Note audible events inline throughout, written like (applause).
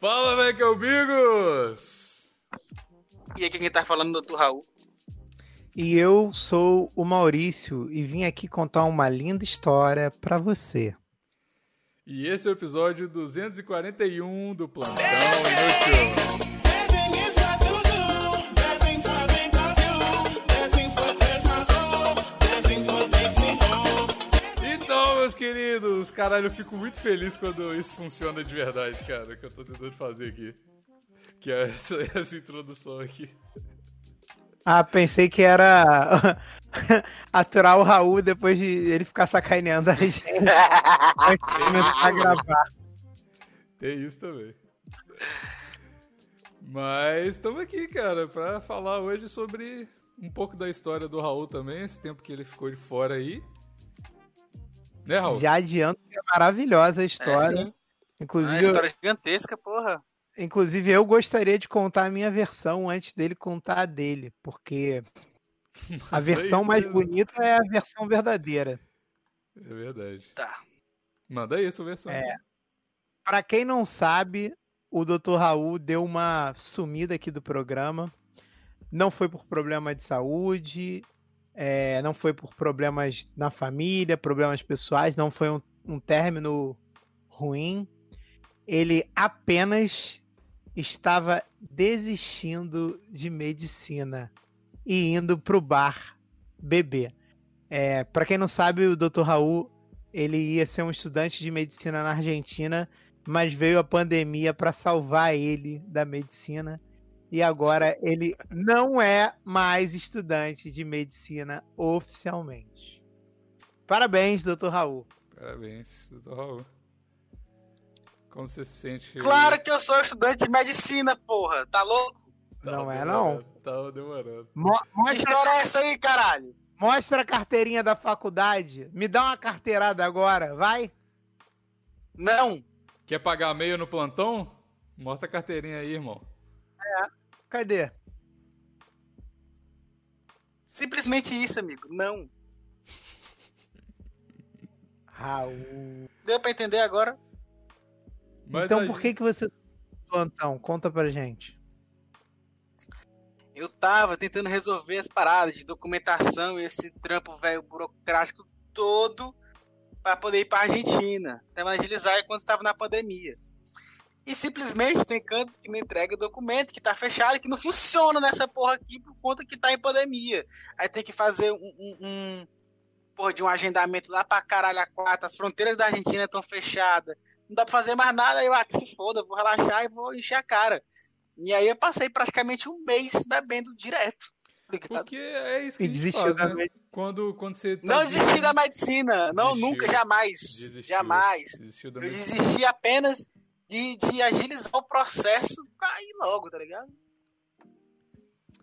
Fala, Michael Bigos! E aqui quem tá falando é o Dr. Raul. E eu sou o Maurício e vim aqui contar uma linda história pra você. E esse é o episódio 241 do Plantão Inútil. Queridos, caralho, eu fico muito feliz quando isso funciona de verdade, cara, que eu tô tentando fazer aqui. Que é essa, (laughs) essa introdução aqui. Ah, pensei que era (laughs) aturar o Raul depois de ele ficar sacaneando a gente (laughs) antes de começar a gravar. Tem isso também. Mas estamos aqui, cara, pra falar hoje sobre um pouco da história do Raul também, esse tempo que ele ficou de fora aí. Né, Raul? Já adianto que é maravilhosa a história. sim. Ah, inclusive, eu, história gigantesca, porra. inclusive, eu gostaria de contar a minha versão antes dele contar a dele, porque (laughs) a versão isso mais bonita é a versão verdadeira. É verdade. Tá. Manda sua versão. É. Pra quem não sabe, o Dr. Raul deu uma sumida aqui do programa. Não foi por problema de saúde, é, não foi por problemas na família, problemas pessoais, não foi um, um término ruim. Ele apenas estava desistindo de medicina e indo pro bar beber. É, para quem não sabe, o Dr. Raul ele ia ser um estudante de medicina na Argentina, mas veio a pandemia para salvar ele da medicina. E agora ele não é mais estudante de medicina oficialmente. Parabéns, Dr. Raul. Parabéns, doutor Raul. Como você se sente? Claro que eu sou estudante de medicina, porra. Tá louco? Tava Não é, demorando, Tava demorando. Mo- Que mostra, história é essa aí, caralho? mostra a carteirinha da faculdade. Me dá uma carteirada agora, vai. Não. Quer pagar meio no plantão? Mostra a carteirinha aí, irmão. Cadê? Simplesmente isso, amigo. Não. Raul. Deu pra entender agora? Mas então por gente- que, que você plantão? Conta pra gente. Eu tava tentando resolver as paradas de documentação e esse trampo velho burocrático todo pra poder ir pra Argentina. Pra agilizar enquanto tava na pandemia. E simplesmente tem canto que não entrega documento, que tá fechado e que não funciona nessa porra aqui por conta que tá em pandemia. Aí tem que fazer um, um, um porra de um agendamento lá pra caralho a quatro. As fronteiras da Argentina estão fechadas. Não dá pra fazer mais nada. Aí eu, ah, que se foda, vou relaxar e vou encher a cara. E aí eu passei praticamente um mês bebendo direto. ligado? Porque é isso que E a gente desistiu faz, da né? Quando, quando você tá Não desisti da medicina. Não, Desistiu. nunca, jamais. Desistiu. Jamais. Desistiu da Eu desisti apenas de, de agilizar o processo pra ir logo, tá ligado?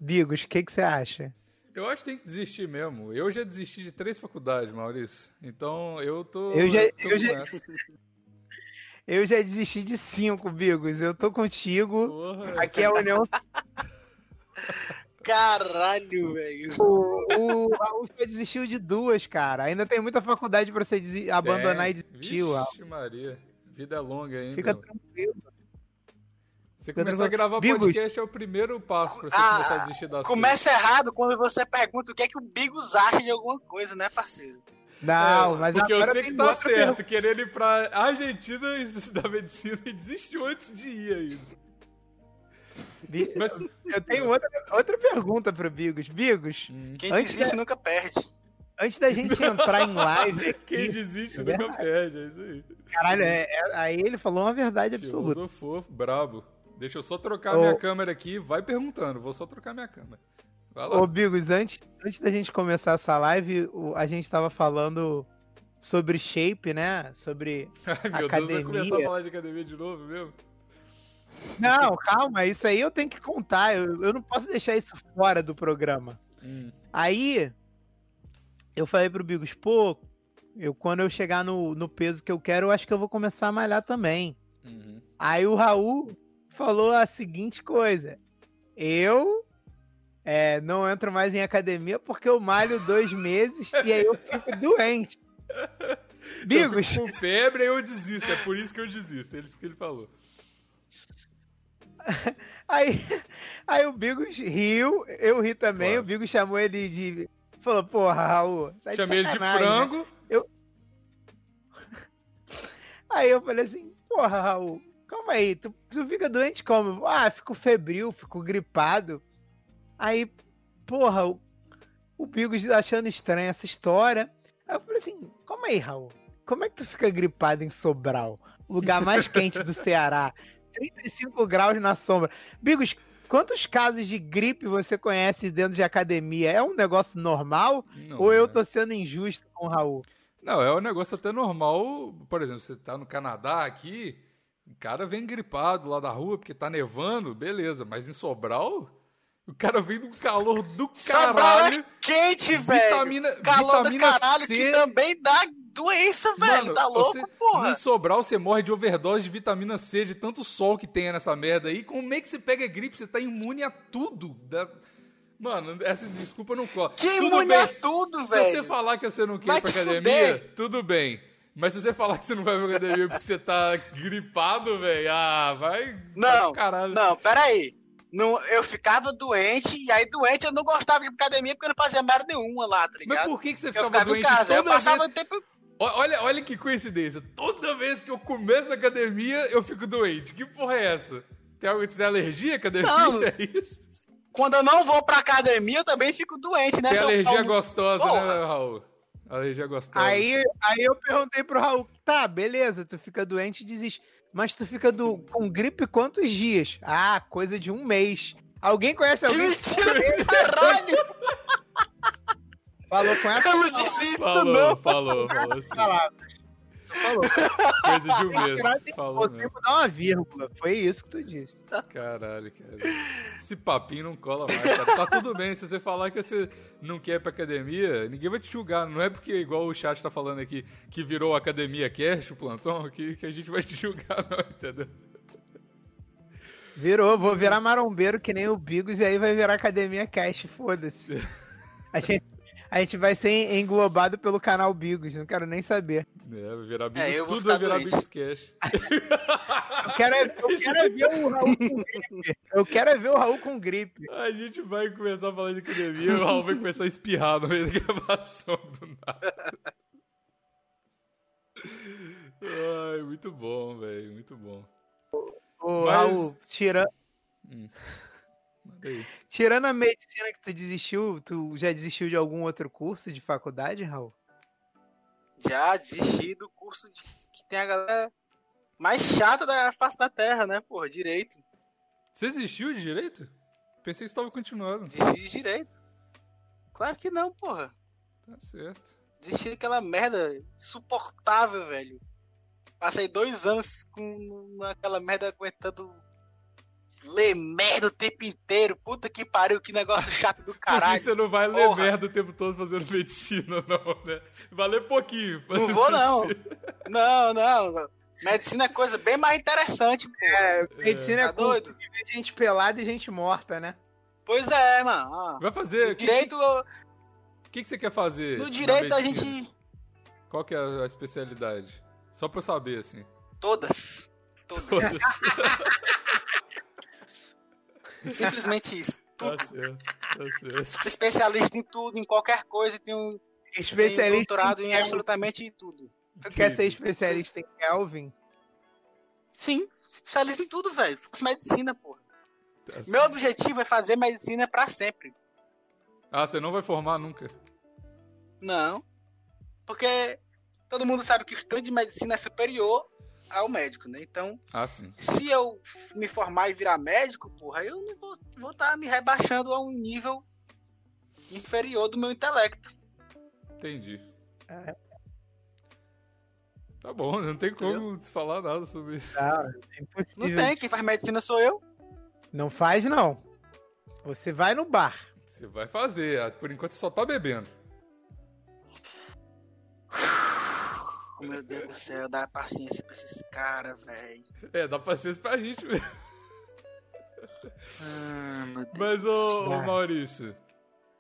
Bigos, o que, que você acha? Eu acho que tem que desistir mesmo. Eu já desisti de três faculdades, Maurício. Então eu tô. Eu já- tô eu já-. Eu já desisti de cinco, Bigos. Eu tô contigo. Porra, Aqui é a União. Caralho, velho. O, o Raul só desistiu de duas, cara. Ainda tem muita faculdade pra você abandonar e desistir. Raul. Vixe, Maria. Vida longa ainda. Fica tranquilo. Você começar a gravar Bigos. podcast é o primeiro passo pra você Ah, começar a desistir das Começa errado quando você pergunta o que é que o Bigos acha de alguma coisa, né, parceiro? coisas. Não, É, mas Porque eu sei que tá certo, querendo ir pra Argentina e (laughs) estudar medicina e desistiu antes de ir ainda. Mas. Eu tenho outra, outra pergunta pro Bigos. Bigos, Quem desiste nunca perde. Antes da gente entrar em live (laughs) Quem aqui, desiste é nunca perde, é isso aí. caralho, é- é- aí ele falou uma verdade absoluta. Filosofou, brabo. Deixa eu só trocar Ô. minha câmera aqui. Vai perguntando, vou só trocar minha câmera. Vai lá. Ô, Bigos, antes, antes da gente começar essa live, a gente tava falando sobre shape, né? Sobre. (laughs) Ai, meu Deus, vai academia. começar a falar de academia de novo mesmo? Não, calma, isso aí eu tenho que contar. Eu, eu não posso deixar isso fora do programa. Hum. Aí eu falei pro Bigos, pô, eu, quando eu chegar no, no peso que eu quero, eu acho que eu vou começar a malhar também. Uhum. Aí o Raul falou a seguinte coisa: eu é, não entro mais em academia porque eu malho dois meses e aí eu fico (laughs) doente. Eu Bigos, fico com febre e eu desisto. É por isso que eu desisto. É isso que ele falou. (laughs) Aí, aí o Bigos riu, eu ri também, Claro. o Bigos chamou ele de. Falou, porra, Raul. Tá de Chamei ele de né?" frango. (laughs) Aí eu falei assim, porra, Raul, calma aí, tu, tu fica doente como? Ah, fico febril, fico gripado. Aí, porra, o, o Bigos achando estranha essa história. Aí eu falei assim, calma aí, Raul, como é que tu fica gripado em Sobral? Lugar mais quente do (laughs) Ceará. 35 graus na sombra. Bigos, quantos casos de gripe você conhece dentro de academia? É um negócio normal? Não, ou eu né? tô sendo injusto com o Raul? Não, é um negócio até normal. Por exemplo, você tá no Canadá aqui, o cara vem gripado lá da rua porque tá nevando, beleza. Mas em Sobral, o cara vem do calor do Sobral caralho. é quente, velho. Vitamina, Calor do vitamina caralho C. que também dá doença, velho. Mano, Tá louco, você- porra. Em Sobral você morre de overdose de vitamina C, de tanto sol que tem nessa merda aí. Como é que você pega gripe? Você tá imune a tudo. Da- Mano, essa desculpa não cola. Que Tudo imune bem. a tudo, Se você velho. falar que você não quer Vai ir pra academia, fuder. tudo bem. Mas se você falar que você não vai pra academia porque você tá gripado, velho, ah, vai. Não, caralho. Não, peraí. Não, eu ficava doente, e aí doente eu não gostava de ir pra academia porque eu não fazia merda nenhuma lá, tá Mas ligado? por que, que você Eu ficava ficava em doente casa, eu passava vez? tempo. Olha, olha que coincidência. Toda vez que eu começo na academia, eu fico doente. Que porra é essa? Tem algo de alergia à academia? Não. (laughs) É isso? Quando eu não vou pra academia, eu também fico doente, né? Tem alergia pau? gostosa, Porra. né, Raul? Alergia gostosa. Aí, aí eu perguntei pro Raul, tá, beleza, tu fica doente e desiste. Mas tu fica do, com gripe quantos dias? Ah, coisa de um mês. Alguém conhece alguém? mentira, caralho! (laughs) Falou com essa Eu não disse isso, Falou, não. falou, falou assim. palavra. Falou. Coisa de um mês. Falou botar- mesmo. tem que dar uma vírgula. Foi isso que tu disse. Caralho, cara. Esse papinho não cola mais, cara. Tá tudo bem. Se você falar que você não quer ir pra academia, ninguém vai te julgar. Não é porque, igual o chat tá falando aqui, que virou academia cash, o plantão, que, que a gente vai te julgar, não, entendeu? Virou, vou virar marombeiro que nem o Bigos e aí vai virar Academia Cash, foda-se. (laughs) A gente, a gente vai ser englobado pelo canal Bigos, não quero nem saber. É, vai virar Bigos, É, eu vou tudo vai virar doente. Bigos Cash. Eu quero, é- eu (laughs) quero é ver o Raul com gripe. Eu quero é ver o Raul com gripe. A gente vai começar a falar de academia e o Raul vai começar a espirrar no meio da gravação do nada. Ai, muito bom, velho, muito bom. Ô, Mas- Raul, tira, Aí. tirando a medicina que tu desistiu, tu já desistiu de algum outro curso de faculdade, Raul? Já desisti do curso de- que tem a galera mais chata da face da terra, né, porra? Direito. Você existiu de direito? Pensei que você estava continuando. Desisti de direito. Claro que não, porra. Tá certo. Desisti daquela merda insuportável, velho. Passei dois anos com aquela merda aguentando ler merda o tempo inteiro. Puta que pariu, que negócio chato do (laughs) caralho. você não vai ler Porra. merda o tempo todo fazendo medicina, não, né? Vai ler pouquinho. Não vou, não. Não, não. Medicina é coisa bem mais interessante, pô. É, medicina é, Tá curso doido? de ver gente pelada e gente morta, né? Pois é, mano. Vai fazer. No O que, direito, que, que você quer fazer? no direito a gente. Qual que é a especialidade? Só pra eu saber, assim. Todas. Todas. Todas. (laughs) Simplesmente isso. tá certo. Tá certo. Sou especialista em tudo, em qualquer coisa, tenho, tenho Especialista doutorado em em absolutamente tudo. Tu quer ser especialista em Kelvin? Sim, especialista em tudo, velho. Faço medicina, porra. Tá certo. Meu objetivo é fazer medicina pra sempre. Ah, você não vai formar nunca. Não. Porque todo mundo sabe que o estudante de medicina é superior ao médico, né? Então, Ah, sim. se eu me formar e virar médico, porra, eu não vou estar vou tá me rebaixando a um nível inferior do meu intelecto. Entendi. É. Tá bom, não tem como falar nada sobre isso. Não, é Não impossível. tem, quem faz medicina sou eu. Não faz, não. Você vai no bar. Você vai fazer. ah, Por enquanto você só tá bebendo. Meu Deus do céu, dá paciência pra esses caras, velho. É, dá paciência pra gente mesmo. Ah, meu Deus. Mas, ô, ô. Maurício,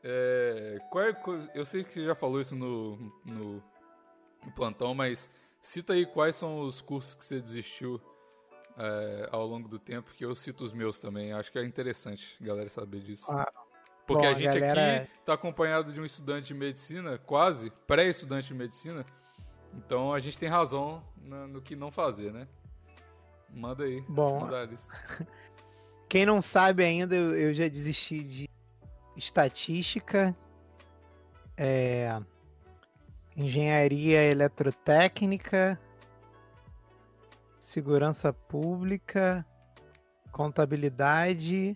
é, qual é, eu sei que você já falou isso no, no, no plantão, mas cita aí quais são os cursos que você desistiu é, ao longo do tempo, que eu cito os meus também. Acho que é interessante a galera saber disso. Ah, Porque bom, a a gente galera- aqui tá acompanhado de um estudante de medicina, quase, pré-estudante de medicina. Então a gente tem razão na- no que não fazer, né? Manda aí. Bom. Manda a lista. (laughs) Quem não sabe ainda, eu, eu já desisti de estatística, é, engenharia eletrotécnica, segurança pública, contabilidade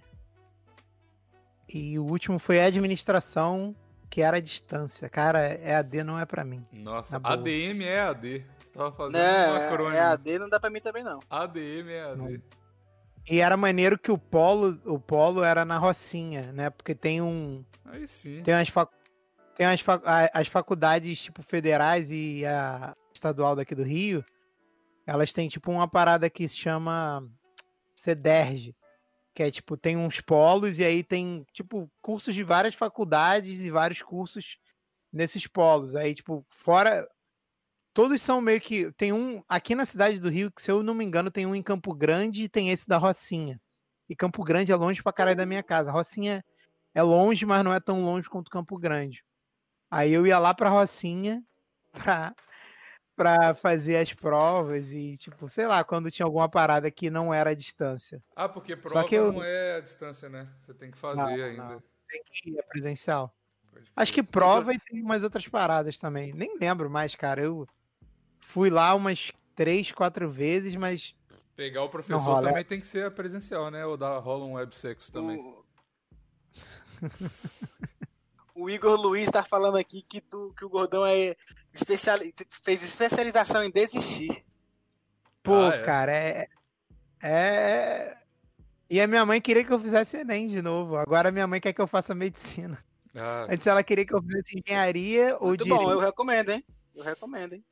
e o último foi administração, que era a distância. Cara, EAD não é pra mim. Nossa. ADM é AD. Você tava fazendo um Né, acrônimo. é AD, não dá pra mim também não. ADM é AD. Não. E era maneiro que o polo, o polo era na Rocinha, né? Porque tem um Aí sim. Tem as, fac... tem as, fac- as faculdades, tipo, federais e a estadual daqui do Rio, elas têm, tipo, uma parada que se chama CEDERJ, que é, tipo, tem uns polos e aí tem, tipo, cursos de várias faculdades e vários cursos nesses polos. Aí, tipo, fora... Todos são meio que... Tem um... Aqui na cidade do Rio, que se eu não me engano, tem um em Campo Grande e tem esse da Rocinha. E Campo Grande é longe pra caralho da minha casa. Rocinha é longe, mas não é tão longe quanto Campo Grande. Aí eu ia lá pra Rocinha pra, pra fazer as provas e, tipo, sei lá, quando tinha alguma parada que não era a distância. Ah, porque Só prova que eu- não é a distância, né? Você tem que fazer Não, ainda. não. Tem que ir a presencial. Acho que prova e tem umas outras paradas também. Nem lembro mais, cara. Eu fui lá umas três, quatro vezes, mas Pegar o professor rola, é. também tem que ser presencial, né? Ou dá, rola um websexo também. O... o Igor Luiz tá falando aqui que, tu, que o Gordão é especiali... fez especialização em desistir. Pô, Ah, é? cara, é. É. E a minha mãe queria que eu fizesse Enem de novo. Agora a minha mãe quer que eu faça medicina. Ah, Antes ela queria que eu fizesse engenharia ou Muito direito. bom, eu recomendo, hein? Eu recomendo, hein?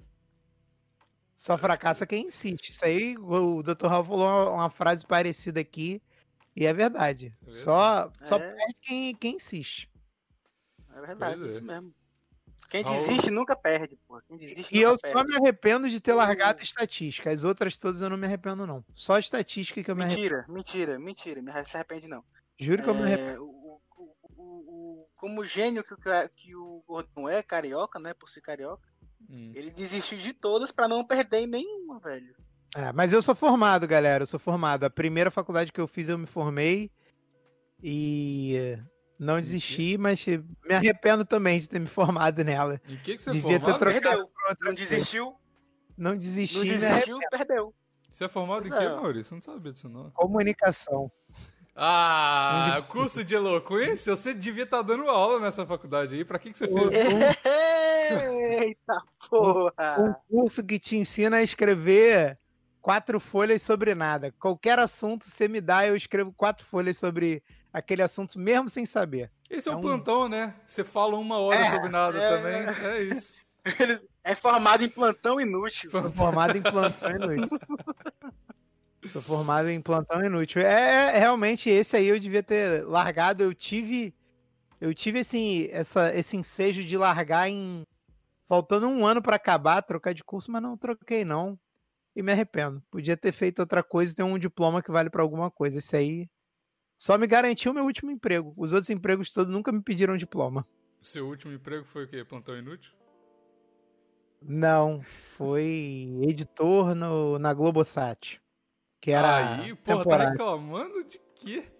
Só fracassa quem insiste. Isso aí, o Dr. Raul falou uma, uma frase parecida aqui. E é verdade. É Só, só É. perde quem, quem insiste. É verdade, é. isso mesmo. Quem Raul- desiste nunca perde, pô. Quem desiste E nunca eu perde. só me arrependo de ter largado estatística. As outras todas eu não me arrependo, não. Só estatística que eu me arrependo. Mentira, mentira, mentira. Me se arrepende, não. Juro que eu me arrependo. É, o, o- o- o- como gênio que, que o Gordão é, carioca, né? Por ser carioca, hum. ele desistiu de todas pra não perder em nenhuma, velho. É, mas eu sou formado, galera. Eu sou formado. A primeira faculdade que eu fiz eu me formei. E não desisti, mas me arrependo também de ter me formado nela. Em que, que você Devia ter formado? trocado Perdeu. por outra Não desistiu, Não desisti, não desistiu, perdeu. Você é formado em quê, é. Maurício? Eu não sabia disso, não. Comunicação. Ah, curso de eloquência? Você devia estar dando aula nessa faculdade aí. Pra que, que você fez? Eita porra! Um curso que te ensina a escrever quatro folhas sobre nada. Qualquer assunto você me dá, eu escrevo quatro folhas sobre aquele assunto, mesmo sem saber. Esse é, É o um- plantão, né? Você fala uma hora É, sobre nada é. também. É isso. (laughs) Eles- É formado em plantão inútil. (laughs) Sou formado em plantão inútil. Sou formado em plantão inútil. É, é, realmente esse aí eu devia ter largado. Eu tive, eu tive assim, essa, esse ensejo de largar em faltando um ano pra acabar, trocar de curso, mas não troquei não. E me arrependo. Podia ter feito outra coisa e ter um diploma que vale pra alguma coisa. Esse aí só me garantiu o meu último emprego. Os outros empregos todos nunca me pediram diploma. O seu último emprego foi o quê? Plantão inútil? Não, foi editor no, na Globosat. Que era aí, porra, tá reclamando de quê?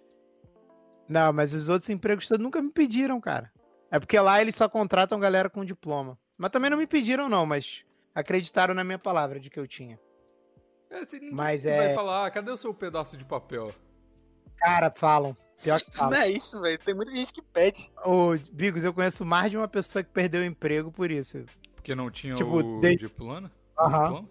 Não, mas os outros empregos todos nunca me pediram, cara. É porque lá eles só contratam galera com diploma. Mas também não me pediram, não, mas acreditaram na minha palavra de que eu tinha. É, você ninguém Mas vai é- falar, ah, cadê o seu pedaço de papel? Cara, falam. Pior que Não falam. é isso, velho. Tem muita gente que pede. Ô, Bigos, eu conheço mais de uma pessoa que perdeu o emprego por isso. Porque não tinha Tipo, o de- diploma? Aham. diploma?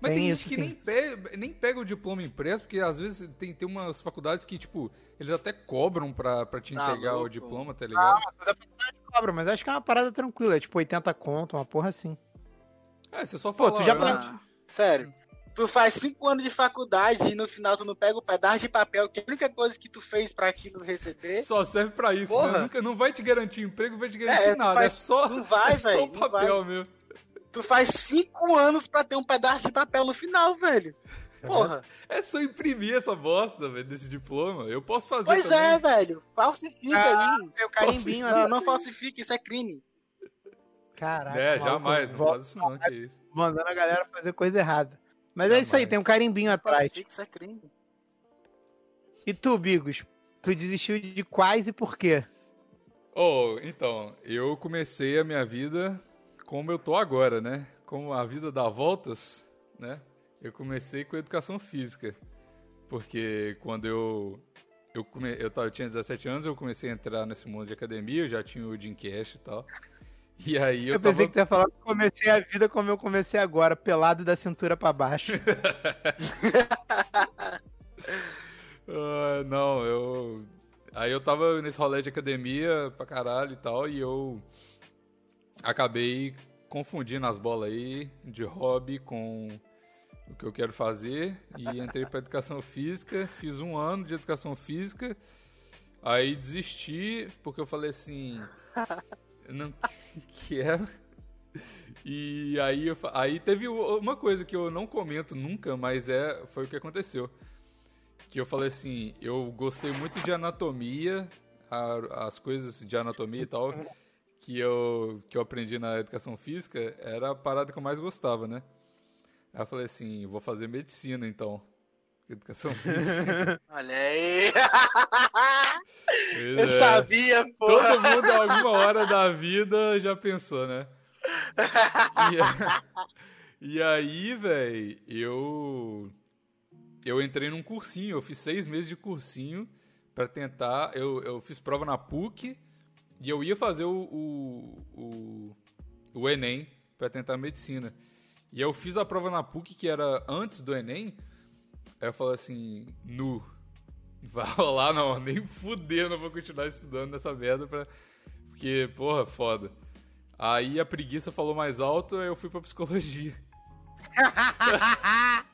Mas Tem tem, isso, gente que sim. nem pega, nem pega o diploma impresso, porque às vezes tem, tem umas faculdades que, tipo, eles até cobram pra, pra te Tá entregar o diploma, tá ligado? Toda faculdade cobra, mas acho que é uma parada tranquila. É tipo 80 conto, uma porra assim. É, você só Pô, fala. tu já "Ah, Ah, sério. Tu faz cinco anos de faculdade e no final tu não pega o pedaço de papel, que é a única coisa que tu fez pra aquilo receber. Só serve pra isso, Porra. né? Nunca, não vai te garantir emprego, não vai te garantir É, nada. faz- é só, não vai, (laughs) é só velho, o não papel, meu. Tu faz cinco anos pra ter um pedaço de papel no final, velho. Porra. É só imprimir essa bosta, velho, desse diploma. Eu posso fazer Pois também. é, velho. Falsifica Ah, aí. Meu carimbinho Não, assim. não falsifica, isso é crime. Caraca, É, jamais, não faz isso não, que isso. Mandando a galera fazer coisa errada. Mas é isso aí, tem um carimbinho atrás. Isso é crime. E tu, Bigos? Tu desistiu de quais e por quê? Oh, então, eu comecei a minha vida como eu tô agora, né? Como a vida dá voltas, né? Eu comecei com educação física. Porque quando eu eu, come, eu, tava, eu tinha 17 anos, eu comecei a entrar nesse mundo de academia, eu já tinha o Jim Cash e tal. E aí eu, Eu, pensei tava... que tu ia falar que comecei a vida como eu comecei agora, pelado da cintura pra baixo. (laughs) Ah, não, eu. Aí eu tava nesse rolê de academia pra caralho e tal, e eu acabei confundindo as bolas aí de hobby com o que eu quero fazer e entrei pra educação física, fiz um ano de educação física, aí desisti porque eu falei assim, não (laughs) quero. E aí, eu aí teve uma coisa que eu não comento nunca, mas é foi o que aconteceu que eu falei assim, eu gostei muito de anatomia, a- as coisas de anatomia e tal, que eu, que eu aprendi na educação física, era a parada que eu mais gostava, né? Aí eu falei assim, vou fazer medicina então. Educação física. (laughs) Olha aí. (laughs) Pois Eu é. sabia, pô. Todo mundo, alguma hora da vida, já pensou, né? E, (laughs) e aí, velho, eu. Eu entrei num cursinho, eu fiz seis meses de cursinho pra tentar. Eu, eu fiz prova na PUC e eu ia fazer o, o, o, o Enem pra tentar medicina. E eu fiz a prova na PUC, que era antes do Enem. Aí eu falei assim, nu. (laughs) Vai rolar não, (laughs) nem fudendo eu vou continuar estudando nessa merda pra. Porque, porra, foda. Aí a preguiça falou mais alto, aí eu fui pra psicologia. (laughs)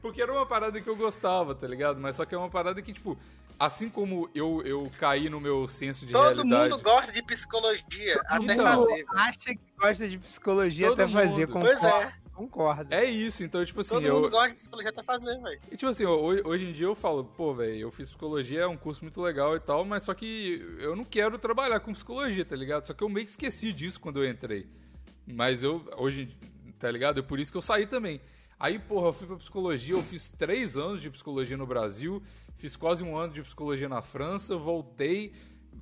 Porque era uma parada que eu gostava, tá ligado? Mas só que é uma parada que, tipo, assim como eu, eu caí no meu senso de Todo realidade. mundo gosta de psicologia, até Então, fazer. Acha que gosta de psicologia Todo até fazer, mundo. concordo. Pois é, concordo. É isso, então, tipo assim, todo eu. mundo gosta de psicologia até fazer, velho. E tipo assim, hoje, hoje em dia eu falo, pô, velho, eu fiz psicologia, é um curso muito legal e tal, mas só que eu não quero trabalhar com psicologia, tá ligado? Só que eu meio que esqueci disso quando eu entrei. Mas eu, hoje, tá ligado? É por isso que eu saí também. Aí, porra, eu fui pra psicologia, eu fiz três anos de psicologia no Brasil, fiz quase um ano de psicologia na França, voltei,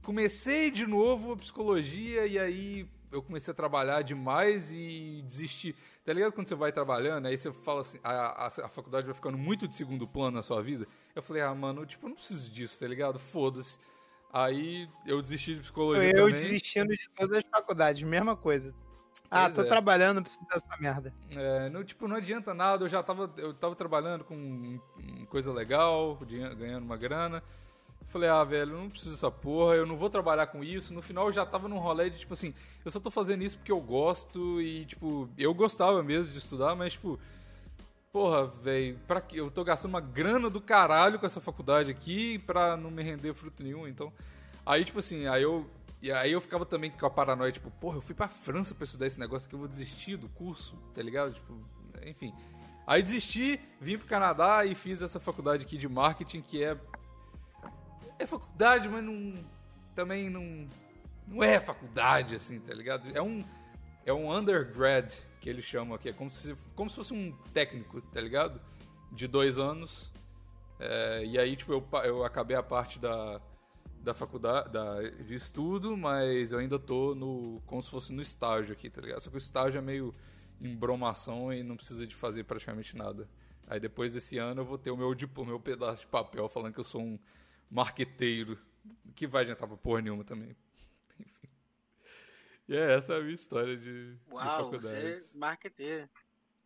comecei de novo a psicologia e aí eu comecei a trabalhar demais e desisti. Tá ligado quando você vai trabalhando, aí você fala assim, a, a, a faculdade vai ficando muito de segundo plano na sua vida? Eu falei, ah, mano, tipo, eu não preciso disso, tá ligado? Foda-se. Aí eu desisti de Sou psicologia eu também. desistindo de todas as faculdades, mesma coisa. Ah, Pois tô é. trabalhando, não preciso dessa merda. É, não, tipo, não adianta nada, eu já tava, eu tava trabalhando com coisa legal, ganhando uma grana. Falei, ah, velho, eu não preciso dessa porra, eu não vou trabalhar com isso. No final eu já tava num rolê de, tipo assim, eu só tô fazendo isso porque eu gosto e, tipo, eu gostava mesmo de estudar, mas, tipo, porra, velho, pra que eu tô gastando uma grana do caralho com essa faculdade aqui pra não me render fruto nenhum, então. Aí, tipo assim, aí eu. E aí eu ficava também com a paranoia, tipo, porra, eu fui pra França pra estudar esse negócio aqui, eu vou desistir do curso, tá ligado? Tipo, enfim. Aí desisti, vim pro Canadá e fiz essa faculdade aqui de marketing, que é. É faculdade, mas não. Também não. Não é faculdade, assim, tá ligado? É um. É um undergrad, que eles chamam aqui. É como se, como se fosse um técnico, tá ligado? De dois anos. É, e aí, tipo, eu, eu acabei a parte da, da faculdade, da, de estudo, mas eu ainda tô no. como se fosse no estágio aqui, tá ligado? Só que o estágio é meio embromação e não precisa de fazer praticamente nada. Aí depois desse ano eu vou ter o meu, dip- o meu pedaço de papel falando que eu sou um marqueteiro, que vai adiantar pra porra nenhuma também. (laughs) Enfim. E é, essa é a minha história de, de Uau, você faculdades. é marqueteiro.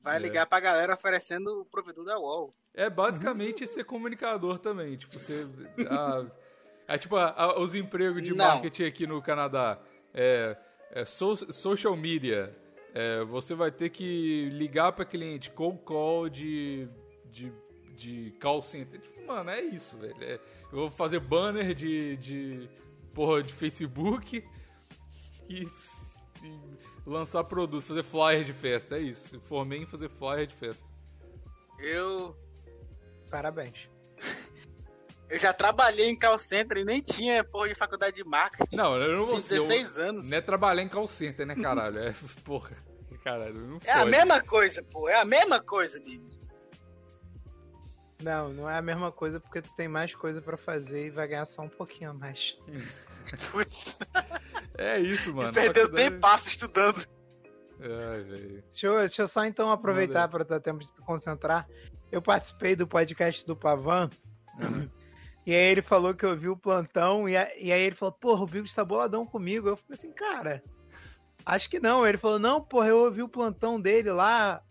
Vai É. ligar pra galera oferecendo o provedor da UOL. É basicamente ser comunicador também. Tipo, você. ah, (laughs) é tipo a- a- os empregos de Não. marketing aqui no Canadá. É, é so- social media. É, você vai ter que ligar pra cliente, cold call de, de, de call center. Tipo, mano, é isso, velho. É, eu vou fazer banner de, de porra de Facebook (laughs) e, e lançar produto, fazer flyer de festa. É isso. Eu Formei em fazer flyer de festa. Eu. Parabéns. (laughs) Eu já trabalhei em call center e nem tinha porra de faculdade de marketing. Não, eu não vou Tinha 16 anos. Não é trabalhar em call center, né, caralho? É, (laughs) porra. Caralho, não É a pode. mesma coisa, pô. É a mesma coisa, amigos. Não, não é a mesma coisa porque tu tem mais coisa pra fazer e vai ganhar só um pouquinho a mais. Putz, É isso, mano. perdeu Faculdade- tempo passo estudando. Ai, velho. Deixa eu, deixa eu só então aproveitar para dar tempo de tu concentrar. Eu participei do podcast do Pavan. Uhum. E aí ele falou que eu vi o plantão. E, a- e aí ele falou, porra, o Bigos tá boladão comigo. Eu falei assim, cara, acho que não. Ele falou, não, porra, eu ouvi o plantão dele lá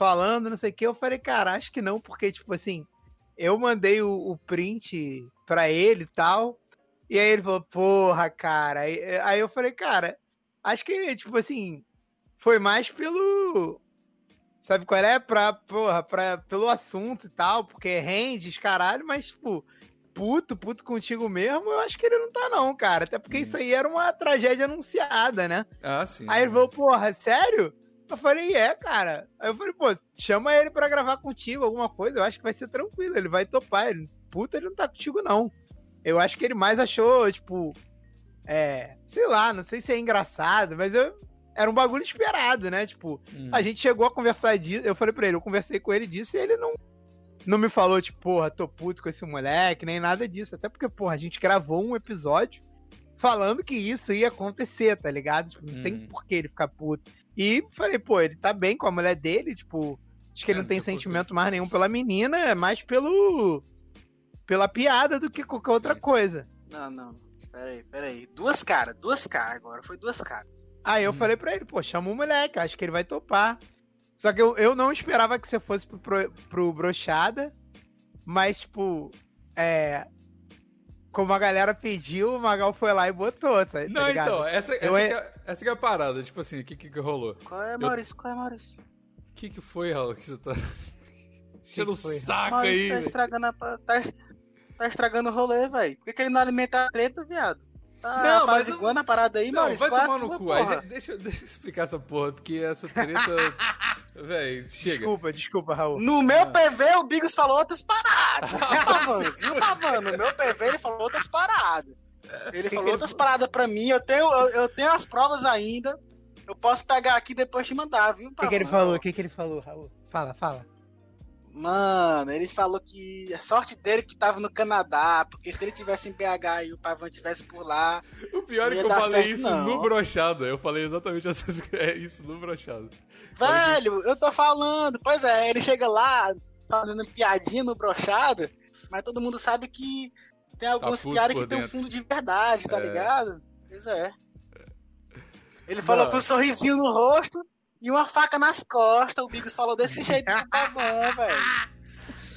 falando, não sei o que. Eu falei, cara, acho que não, porque, tipo assim, eu mandei o, o print pra ele e tal. E aí ele falou, porra, cara. Aí, aí eu falei, cara, acho que, tipo assim, foi mais pelo. Sabe qual é? Pra, porra, pra, pelo assunto e tal, porque rende, os caralho, mas, tipo, puto, puto contigo mesmo, eu acho que ele não tá, não, cara. Até porque Hum. isso aí era uma tragédia anunciada, né? Ah, sim. Aí ele falou, porra, sério? Eu falei, é, cara. Aí eu falei, pô, chama ele pra gravar contigo, alguma coisa, eu acho que vai ser tranquilo, ele vai topar. Ele, puta, ele não tá contigo, não. Eu acho que ele mais achou, tipo, é, sei lá, não sei se é engraçado, mas eu, era um bagulho esperado, né? Tipo, Hum. a gente chegou a conversar disso, eu falei pra ele, eu conversei com ele disso e ele não, não me falou, tipo, porra, tô puto com esse moleque, nem nada disso. Até porque, porra, a gente gravou um episódio falando que isso ia acontecer, tá ligado? Tipo, não tem Hum. por que ele ficar puto. E falei, pô, ele tá bem com a mulher dele, tipo, acho que É, ele não não tem sentimento mais nenhum pela menina, é mais pelo. pela piada do que qualquer outra coisa. Não, não. Peraí, peraí. Duas caras, duas caras agora. Foi duas caras. Aí eu Hum. falei pra ele, pô, chama o moleque, acho que ele vai topar. Só que eu, eu não esperava que você fosse pro, pro, pro Brochada, mas, tipo, é. Como a galera pediu, o Magal foi lá e botou, tá, tá Não, ligado? então, essa, essa, Eu que é- essa que é a parada. Tipo assim, o que, que, que rolou? Qual é, Maurício? Qual é, Maurício? O que, que foi, Raul, que você tá. (laughs) Enchendo o que foi, saco Maurício aí. tá estragando a. Tá, tá estragando o rolê, velho. Por que, que ele não alimenta a treta, viado? Tá Não, mas apaziguando a parada aí, Não, Maurício? vai tomar no cu. Aí, deixa, deixa eu explicar essa porra, porque essa treta. (laughs) Véi, chega. Desculpa, desculpa, Raul. No meu PV, o Bigos falou outras paradas. (laughs) Viu, Pavano? Viu, Pavano? No meu PV, ele falou outras paradas. Ele que falou ele (laughs) outras paradas pra mim. Eu tenho, eu, eu tenho as provas ainda. Eu posso pegar aqui e depois te mandar, viu, O que, que ele falou? O que, que ele falou, Raul? Fala, fala. Mano, ele falou que a sorte dele que tava no Canadá, porque se ele tivesse em BH e o Pavão tivesse por lá. O pior é que eu falei certo, isso não. no brochado. Eu falei exatamente (laughs) é isso no brochado. Velho, eu tô falando. Pois é, ele chega lá fazendo piadinha no brochado, mas todo mundo sabe que tem algumas puto piadas que tem um dentro. fundo de verdade, tá É. ligado? Pois é. Ele falou com um sorrisinho no rosto e uma faca nas costas. O Bigos falou desse jeito pro Pavão, (laughs) velho.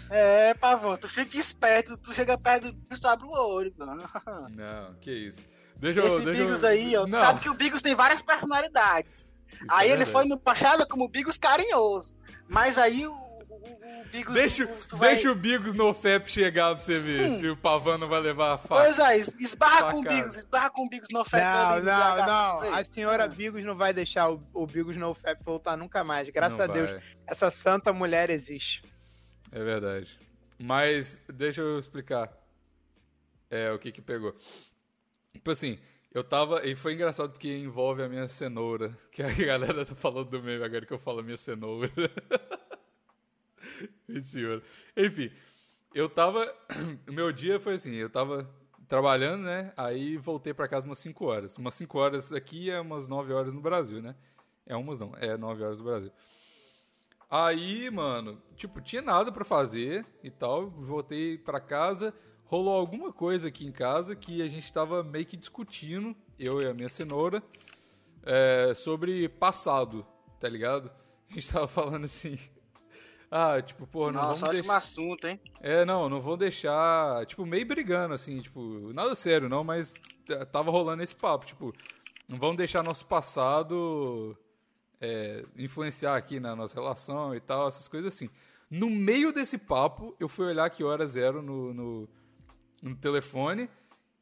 É, Pavão, tu fica esperto, tu chega perto do Bigos, tu abre o olho, mano. (laughs) Não, que isso. Deixa eu. Esse deixa eu- Bigos aí, ó, tu sabe que o Bigos tem várias personalidades. isso Aí é ele verdade. foi no Baixada como Bigos carinhoso. Mas aí o, o, o Bigos. Deixa, tu- tu vai- deixa o Bigos no FEP chegar pra você ver Hum. se o Pavano vai levar a faca. Pois é, es- esbarra com o. Bigos, esbarra com o Bigos no oferta Não, não, não. vê. A senhora Bigos não vai deixar o, o Bigos no FEP voltar nunca mais. Graças Não a Deus, vai. essa santa mulher existe. É verdade. Mas deixa eu explicar. É, o que que pegou. Tipo assim, eu tava. E foi engraçado porque envolve a minha cenoura. (laughs) Que a galera tá falando do meme agora que eu falo minha cenoura. (laughs) Senhor. Enfim, eu tava. (clears throat) O meu dia foi assim, eu tava trabalhando, né? Aí voltei pra casa umas 5 horas. Umas 5 horas aqui é umas 9 horas no Brasil, né? É umas não, é 9 horas no Brasil. Aí, mano, tipo, tinha nada pra fazer e tal. Voltei pra casa. Rolou alguma coisa aqui em casa que a gente tava meio que discutindo, eu e a minha cenoura, é, sobre passado, tá ligado? A gente tava (laughs) falando assim. Ah, tipo, pô, não Nossa, vamos deixar. assunto, hein? É, não, não vou deixar. Tipo, meio brigando, assim, tipo, nada sério, não, mas tava rolando esse papo, tipo, não vamos deixar nosso passado é, influenciar aqui na nossa relação e tal, essas coisas assim. No meio desse papo, eu fui olhar que horas eram no, no, no telefone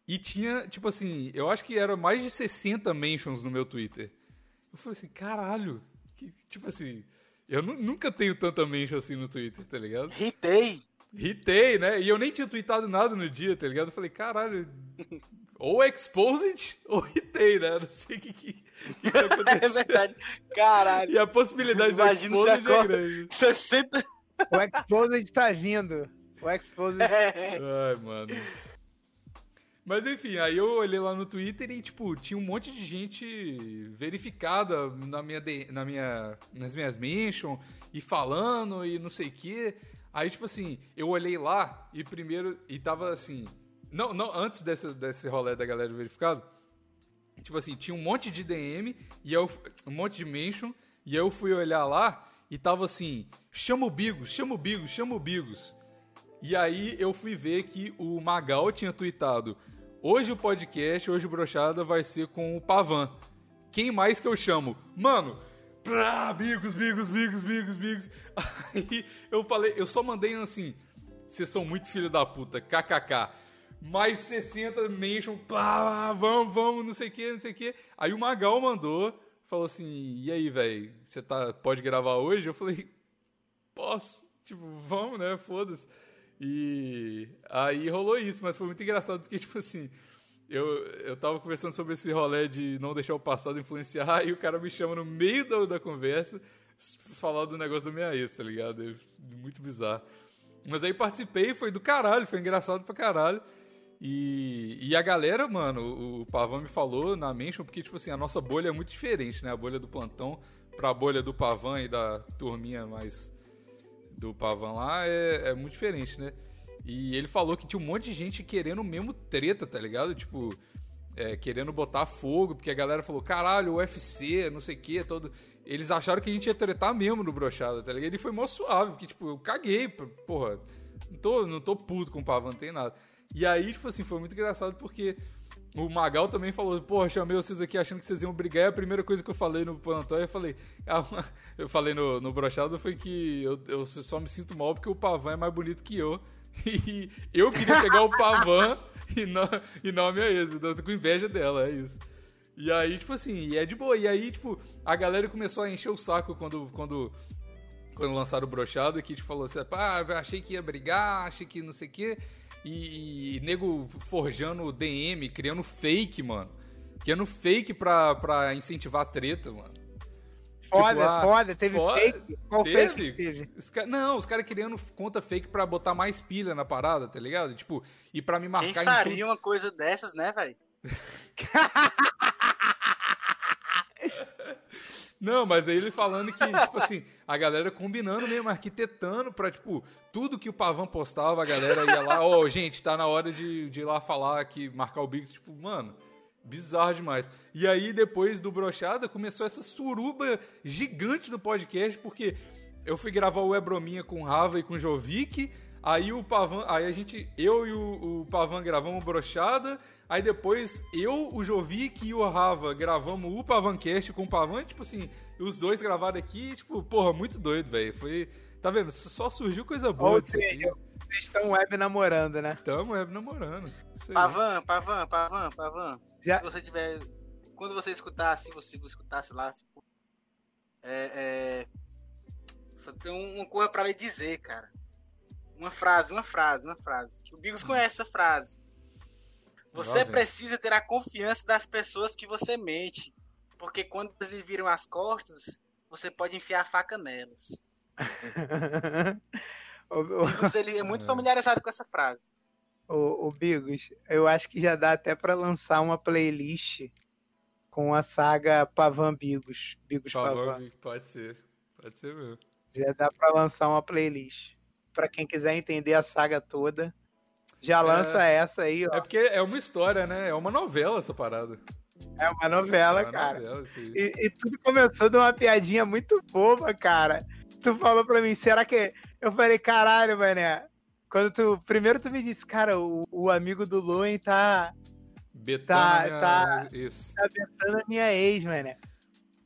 e tinha, tipo assim, eu acho que era mais de 60 mentions no meu Twitter. Eu falei assim, caralho, que, tipo assim, Eu nu- nunca tenho tanta mention assim no Twitter, tá ligado? Ritei. Ritei, né? E eu nem tinha tweetado nada no dia, tá ligado? Eu falei, caralho, (laughs) ou exposed ou hitei, né? Eu Não sei o que, que, que tá (laughs) É verdade. Caralho. E a possibilidade do Imagina se exposed é grande. (laughs) 60. O Exposed tá vindo. O Exposed. Ai, mano. Mas enfim, aí eu olhei lá no Twitter e, tipo, tinha um monte de gente verificada na minha, na minha, nas minhas mentions e falando e não sei o quê. Aí, tipo assim, eu olhei lá e primeiro, e tava assim. Não, não, antes desse, desse rolê da galera verificado, tipo assim, tinha um monte de DM e eu, um monte de mention, e eu fui olhar lá e tava assim: chama o Bigos, chama o Bigos, chama o Bigos. E aí eu fui ver que o Magal tinha tweetado: Hoje o podcast, hoje o Brochada vai ser com o Pavan. Quem mais que eu chamo? Mano, plá, Bigos, Bigos, Bigos, Bigos, Bigos. (laughs) Aí eu falei, eu só mandei assim: Vocês são muito filho da puta, kkk. Mais 60 mention, plá, vamos, vamos, não sei o que, não sei o que. Aí o Magal mandou, falou assim: E aí, velho, você tá, pode gravar hoje? Eu falei: Posso. Tipo, vamos, né? Foda-se. E aí rolou isso, mas foi muito engraçado porque, tipo assim, eu, eu tava conversando sobre esse rolê de não deixar o passado influenciar (laughs) e o cara me chama no meio da, da conversa falar do negócio da minha ex, tá ligado? É muito bizarro. Mas aí participei, foi do caralho, foi engraçado pra caralho. E, e a galera, mano, o, o Pavão me falou na mention, porque, tipo assim, a nossa bolha é muito diferente, né? A bolha do plantão pra bolha do Pavão e da turminha mais do Pavão lá é, é muito diferente, né? E ele falou que tinha um monte de gente querendo mesmo treta, tá ligado? Tipo, é, querendo botar fogo, porque a galera falou, caralho, UFC, não sei o que, todo. Eles acharam que a gente ia tretar mesmo no brochada, tá ligado? Ele foi mó suave, porque, tipo, eu caguei, porra. Não tô, não tô puto com o Pavão, não tem nada. E aí, tipo assim, foi muito engraçado porque o Magal também falou, porra, chamei vocês aqui achando que vocês iam brigar. E a primeira coisa que eu falei no plantão, eu falei, ah, (laughs) eu falei no, no brochado foi que eu, eu só me sinto mal porque o Pavão é mais bonito que eu. (laughs) E eu queria pegar o Pavan (laughs) e não, e não a minha ex. então Eu tô com inveja dela, é isso. E aí, tipo assim, e é de boa. E aí, tipo, a galera começou a encher o saco quando, quando, quando lançaram o brochado, que tipo, falou assim, ah, achei que ia brigar, achei que não sei o quê. E, e nego forjando DM, criando fake, mano. Criando fake pra, pra incentivar a treta, mano. Foda, ah, foda. Teve foda. fake. Qual Teve? fake teve? Os ca- Não, os caras criando conta fake pra botar mais pilha na parada, tá ligado? Tipo, e pra me Quem marcar em faria tudo. uma coisa dessas, né, velho? (laughs) Não, mas aí ele falando que, tipo assim, a galera combinando mesmo, arquitetando pra, tipo, tudo que o Pavão postava, a galera ia lá, ó, gente, tá na hora de, de ir lá falar que marcar o Biggs, tipo, mano, bizarro demais. E aí, depois do Brochada, começou essa suruba gigante do podcast, porque eu fui gravar o Ebrominha com o Rava e com o Jovic, aí o Pavan, aí a gente, eu e o, o Pavan gravamos Brochada, aí depois eu, o Jovic e o Rava gravamos o Pavancast com o Pavan, tipo assim, os dois gravaram aqui, tipo, porra, muito doido, velho. Foi, tá vendo? Só surgiu coisa boa Ou seja, vocês estão web namorando, né? Tamo web namorando. Pavan, Pavan, Pavan, Pavan. Já- Se você tiver. Quando você escutar, se você escutasse lá, se for. É. é só tem um- uma coisa pra lhe dizer, cara. Uma frase, uma frase, uma frase. Que o Bigos conhece essa frase. Você precisa ter a confiança das pessoas que você mente. Porque quando eles lhe viram as costas, você pode enfiar a faca nelas. o, o, Bigos, ele é muito (laughs) familiarizado com essa frase. o- o Bigos, eu acho que já dá até pra lançar uma playlist com a saga Pavan Bigos. Bigos Pavão, Pavan. pode ser. Pode ser mesmo. Já dá pra lançar uma playlist. Pra quem quiser entender a saga toda, já lança essa aí, ó. É porque é uma história, né? É uma novela essa parada. É uma novela, é uma cara. novela. E, e tudo começou de uma piadinha muito boba, cara. Tu falou pra mim, será que. Eu falei, caralho, mané. Quando tu. Primeiro tu me disse, cara, o, o amigo do Luen tá, Betando Tá, minha- tá. Isso. tá betando a minha ex, mané.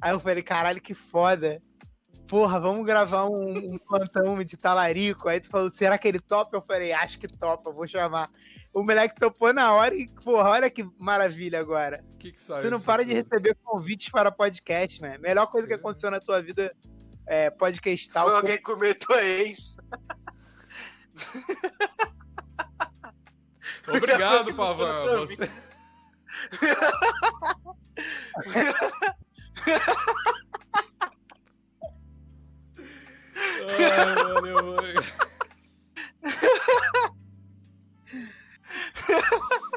Aí eu falei, caralho, que foda. Porra, vamos gravar um, um plantão de talarico. Aí tu falou, será que ele topa? Eu falei, acho que topa, vou chamar. O moleque topou na hora e, porra, olha que maravilha agora. Que que saiu Tu não para de tudo? receber convites para podcast, né? Melhor coisa que É. aconteceu na tua vida é, podcastal. Foi alguém que comentou ex. (laughs) Obrigado, (laughs) Pavan. Você... (laughs) Ai.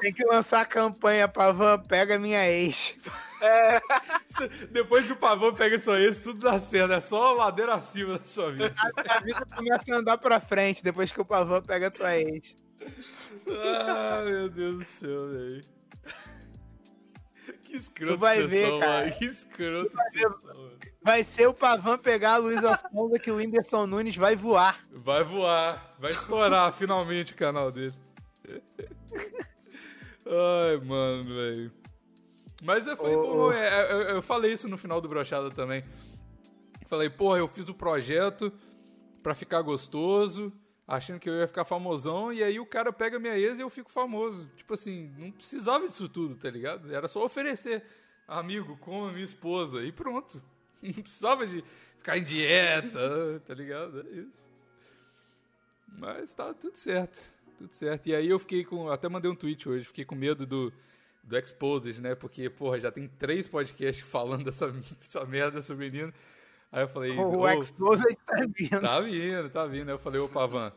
Tem que lançar a campanha, Pavan, pega minha ex. É, Depois que o Pavão pega sua ex, tudo dá certo. É só ladeira acima da sua vida. A, a vida começa a andar pra frente depois que o Pavan pega a tua ex. Ah, meu Deus do céu, velho. Que escroto Tu vai que ver, cara. Que escroto que vocês são, mano. Vai ser o Pavan pegar a Luísa Sonda que o Whindersson Nunes vai voar. Vai voar. Vai estourar finalmente o canal dele. Ai, mano, velho. Mas é, foi Ô, bom. é, é, eu, eu falei isso no final do Brochada também. Falei, porra, eu fiz o projeto pra ficar gostoso, achando que eu ia ficar famosão, e aí o cara pega minha ex e eu fico famoso. Tipo assim, não precisava disso tudo, tá ligado? Era só oferecer. Amigo, como a minha esposa, e pronto. (laughs) Não precisava de ficar em dieta, (laughs) tá ligado? É isso. Mas tá tudo certo. Tudo certo. E aí eu fiquei com. Até mandei um tweet hoje, fiquei com medo do, do Exposed, né? Porque, porra, já tem três podcasts (laughs) falando dessa, dessa merda dessa menina. Aí eu falei. O ô, Exposed tá vindo. Tá vindo, tá vindo. Aí eu falei, ô Pavan.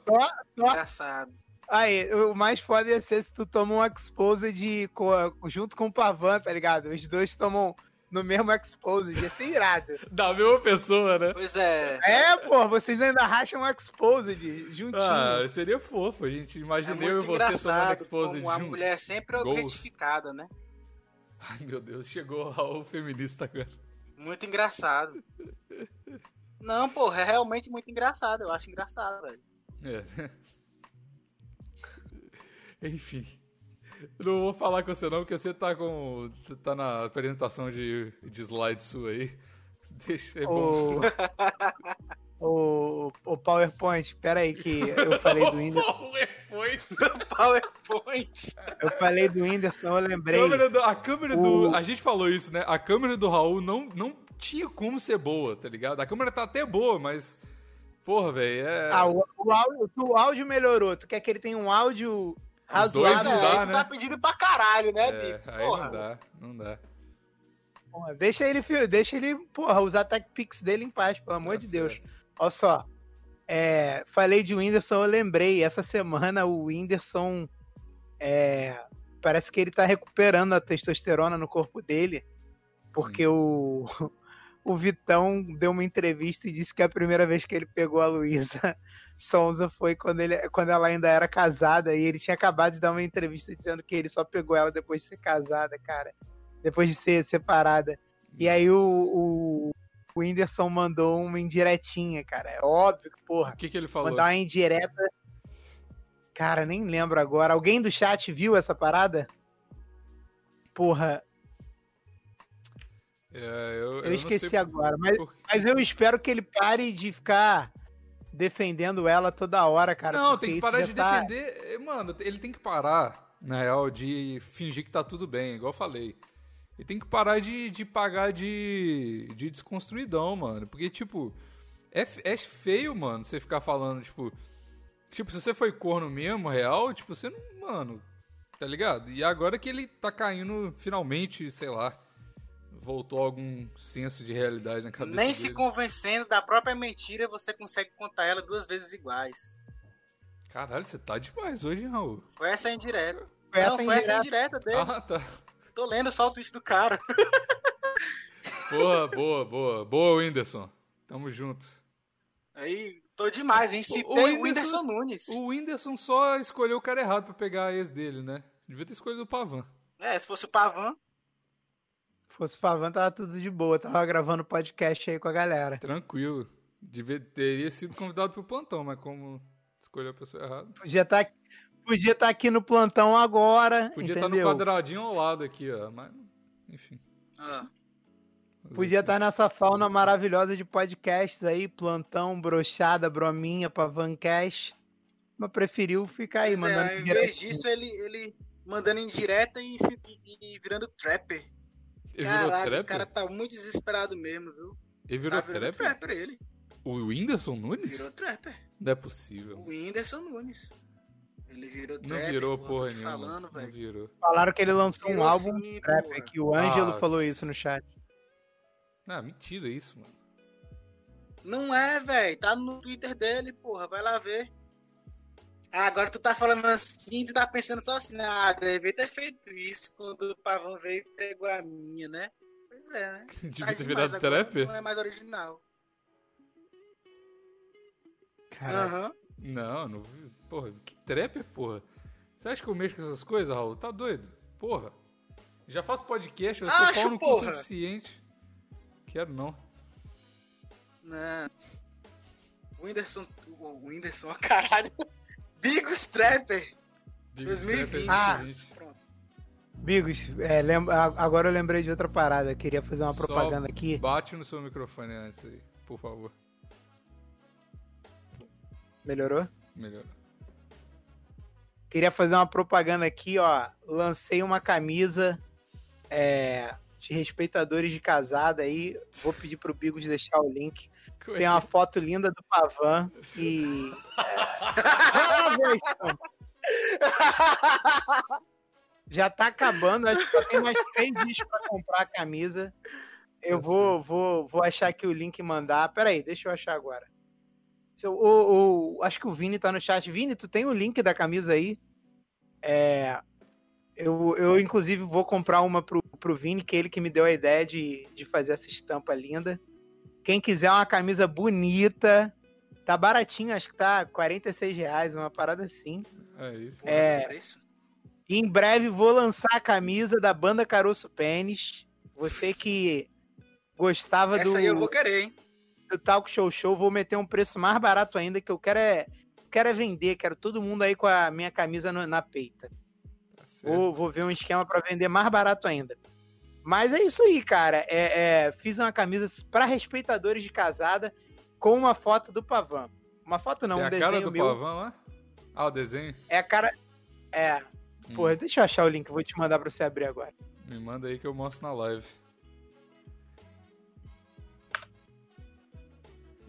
engraçado. Aí, o mais foda ia ser se tu toma um Exposed co- junto com o Pavan, tá ligado? Os dois tomam no mesmo Exposed. Ia ser irado. (laughs) Da mesma pessoa, né? Pois é. É, pô, vocês ainda racham um Exposed juntinho. Ah, seria fofo. A gente É imaginei eu e você tomando Exposed como a mulher sempre é Gols. objetificada, né? Ai, meu Deus, chegou o feminista agora. Muito engraçado. Não, pô, é realmente muito engraçado. Eu acho engraçado, velho. É. (laughs) Enfim. Não vou falar com você não, porque você tá com. Você tá na apresentação de, de slide sua aí. (laughs) Deixa. É bom. O... (laughs) o, o PowerPoint, pera aí que eu falei do Whindersson. PowerPoint. (laughs) PowerPoint. Eu falei do Whindersson, eu lembrei. Câmera do- a câmera do. O- A gente falou isso, né? A câmera do Raul não, não tinha como ser boa, tá ligado? A câmera tá até boa, mas. Porra, velho. É... Ah, o, o áudio, o áudio melhorou. Tu quer que ele tenha um áudio dois razoável? não é, dá, tu né? tá pedindo pra caralho, né, É, Porra. não dá, não dá. Porra, deixa ele, deixa ele, porra, usar a TechPix dele em paz, pelo amor Tá de Deus. certo. Olha só. É, falei de Whindersson, eu lembrei. Essa semana o Whindersson. é, parece que ele tá recuperando a testosterona no corpo dele. Porque o, (laughs) o Vitão deu uma entrevista e disse que a primeira vez que ele pegou a Luísa (laughs) Sonza foi quando, ele, quando ela ainda era casada. E ele tinha acabado de dar uma entrevista dizendo que ele só pegou ela depois de ser casada, cara. Depois de ser separada. E aí o, o, o Whindersson mandou uma indiretinha, cara. É óbvio que, porra, O que, que ele falou? mandar uma indireta. Cara, nem lembro agora. Alguém do chat viu essa parada? Porra, É, eu, eu, não esqueci agora. Mas, por- mas eu espero que ele pare de ficar defendendo ela toda hora, cara. Não, tem que parar de tá- defender. Mano, ele tem que parar, na real, de fingir que tá tudo bem, igual eu falei. Ele tem que parar de, de pagar de, de desconstruidão, mano. Porque, tipo, é, é feio, mano, você ficar falando, tipo. Tipo, se você foi corno mesmo, real, tipo, você não. Mano, tá ligado? E agora que ele tá caindo, finalmente, sei lá. Voltou algum senso de realidade na cabeça Nem se dele. convencendo da própria mentira, você consegue contar ela duas vezes iguais. Caralho, você tá demais hoje, hein, Raul. Foi essa indireta. Foi Não, essa foi essa indireta. indireta dele. Ah, tá. Tô lendo só o tweet do cara. Boa, boa, boa. Boa, Whindersson. Tamo junto. Aí, tô demais, hein? O- Citei o o Whindersson- Whindersson Nunes. O Whindersson só escolheu o cara errado pra pegar a ex dele, né? Devia ter escolhido o Pavan. É, se fosse o Pavan. Se fosse o Pavan, tava tudo de boa. Tava gravando podcast aí com a galera. Tranquilo. Devia, teria sido convidado pro plantão, mas como escolheu a pessoa errada. Podia estar podia tá aqui no plantão agora. Podia estar entendeu? no quadradinho ao lado aqui, ó. Mas, enfim. Ah, Podia estar nessa fauna maravilhosa de podcasts aí, plantão, brochada, brominha, pavancast. Mas preferiu ficar aí, pois mandando é, direto. invés disso, ele, ele mandando indireta e, se- e- e virando trapper. Ele virou Caralho, o trapper? cara tá muito desesperado mesmo, viu? Ele virou tá virando trapper? trapper ele. O Whindersson Nunes? Virou trapper. Não é possível. O Whindersson Nunes. Ele virou Não virou porra, nenhuma. falando, não virou. Falaram que ele lançou um Virou álbum sim, trap, porra. que o Ângelo Ah, falou isso no chat. Ah, mentira isso, mano. Não é, velho. Tá no Twitter dele, porra. Vai lá ver. Ah, agora tu tá falando assim, tu tá pensando só assim, né? Ah, deve ter feito isso quando o pavão veio e pegou a minha, né? Pois é, né? (laughs) Devia Tá ter virado trapper? Não é mais original. Aham. Não, não vi. Porra, que trapper, porra? Você acha que eu mexo com essas coisas, Raul? Tá doido? Porra. Já faço podcast, eu sou Acho, pau no cu porra. suficiente. Quero não. Não. O Whindersson. O Whindersson, ó, caralho. (laughs) Bigos Trapper. Big 2020. Trapper Ah. 2020. Bigos, é, lem- a- agora eu lembrei de outra parada. Eu queria fazer uma Só propaganda aqui. Bate no seu microfone antes aí, por favor. Melhorou? Melhor. Queria fazer uma propaganda aqui, ó. Lancei uma camisa é, de respeitadores de casada aí. Vou pedir pro Bigos deixar o link. Tem uma foto linda do Pavan e. É... (laughs) Já tá acabando, acho que só tem mais três dias pra comprar a camisa. Eu Tá vou, vou, vou achar aqui o link e mandar. Pera aí, deixa eu achar agora. O, o- acho que o Vini tá no chat. Vini, tu tem o link da camisa aí? É, eu, eu, inclusive, vou comprar uma pro, pro Vini, que é ele que me deu a ideia de, de fazer essa estampa linda. Quem quiser uma camisa bonita, tá baratinho, acho que tá 46 reais, uma parada assim. É isso. É. E em breve vou lançar a camisa da banda Caroço Pênis. Você que gostava do, Essa aí eu vou querer, hein? Do Talk Show Show, vou meter um preço mais barato ainda, que eu quero é, quero é vender, quero todo mundo aí com a minha camisa no- na peita. Tá. Vou, vou ver um esquema pra vender mais barato ainda. Mas é isso aí, cara. É, é, fiz uma camisa para respeitadores de casada com uma foto do Pavan. Uma foto não, Tem um a desenho cara do meu. Pavan lá? Ah, o desenho? É a cara. É. Hum, Porra, deixa eu achar o link, vou te mandar pra você abrir agora. Me manda aí que eu mostro na live.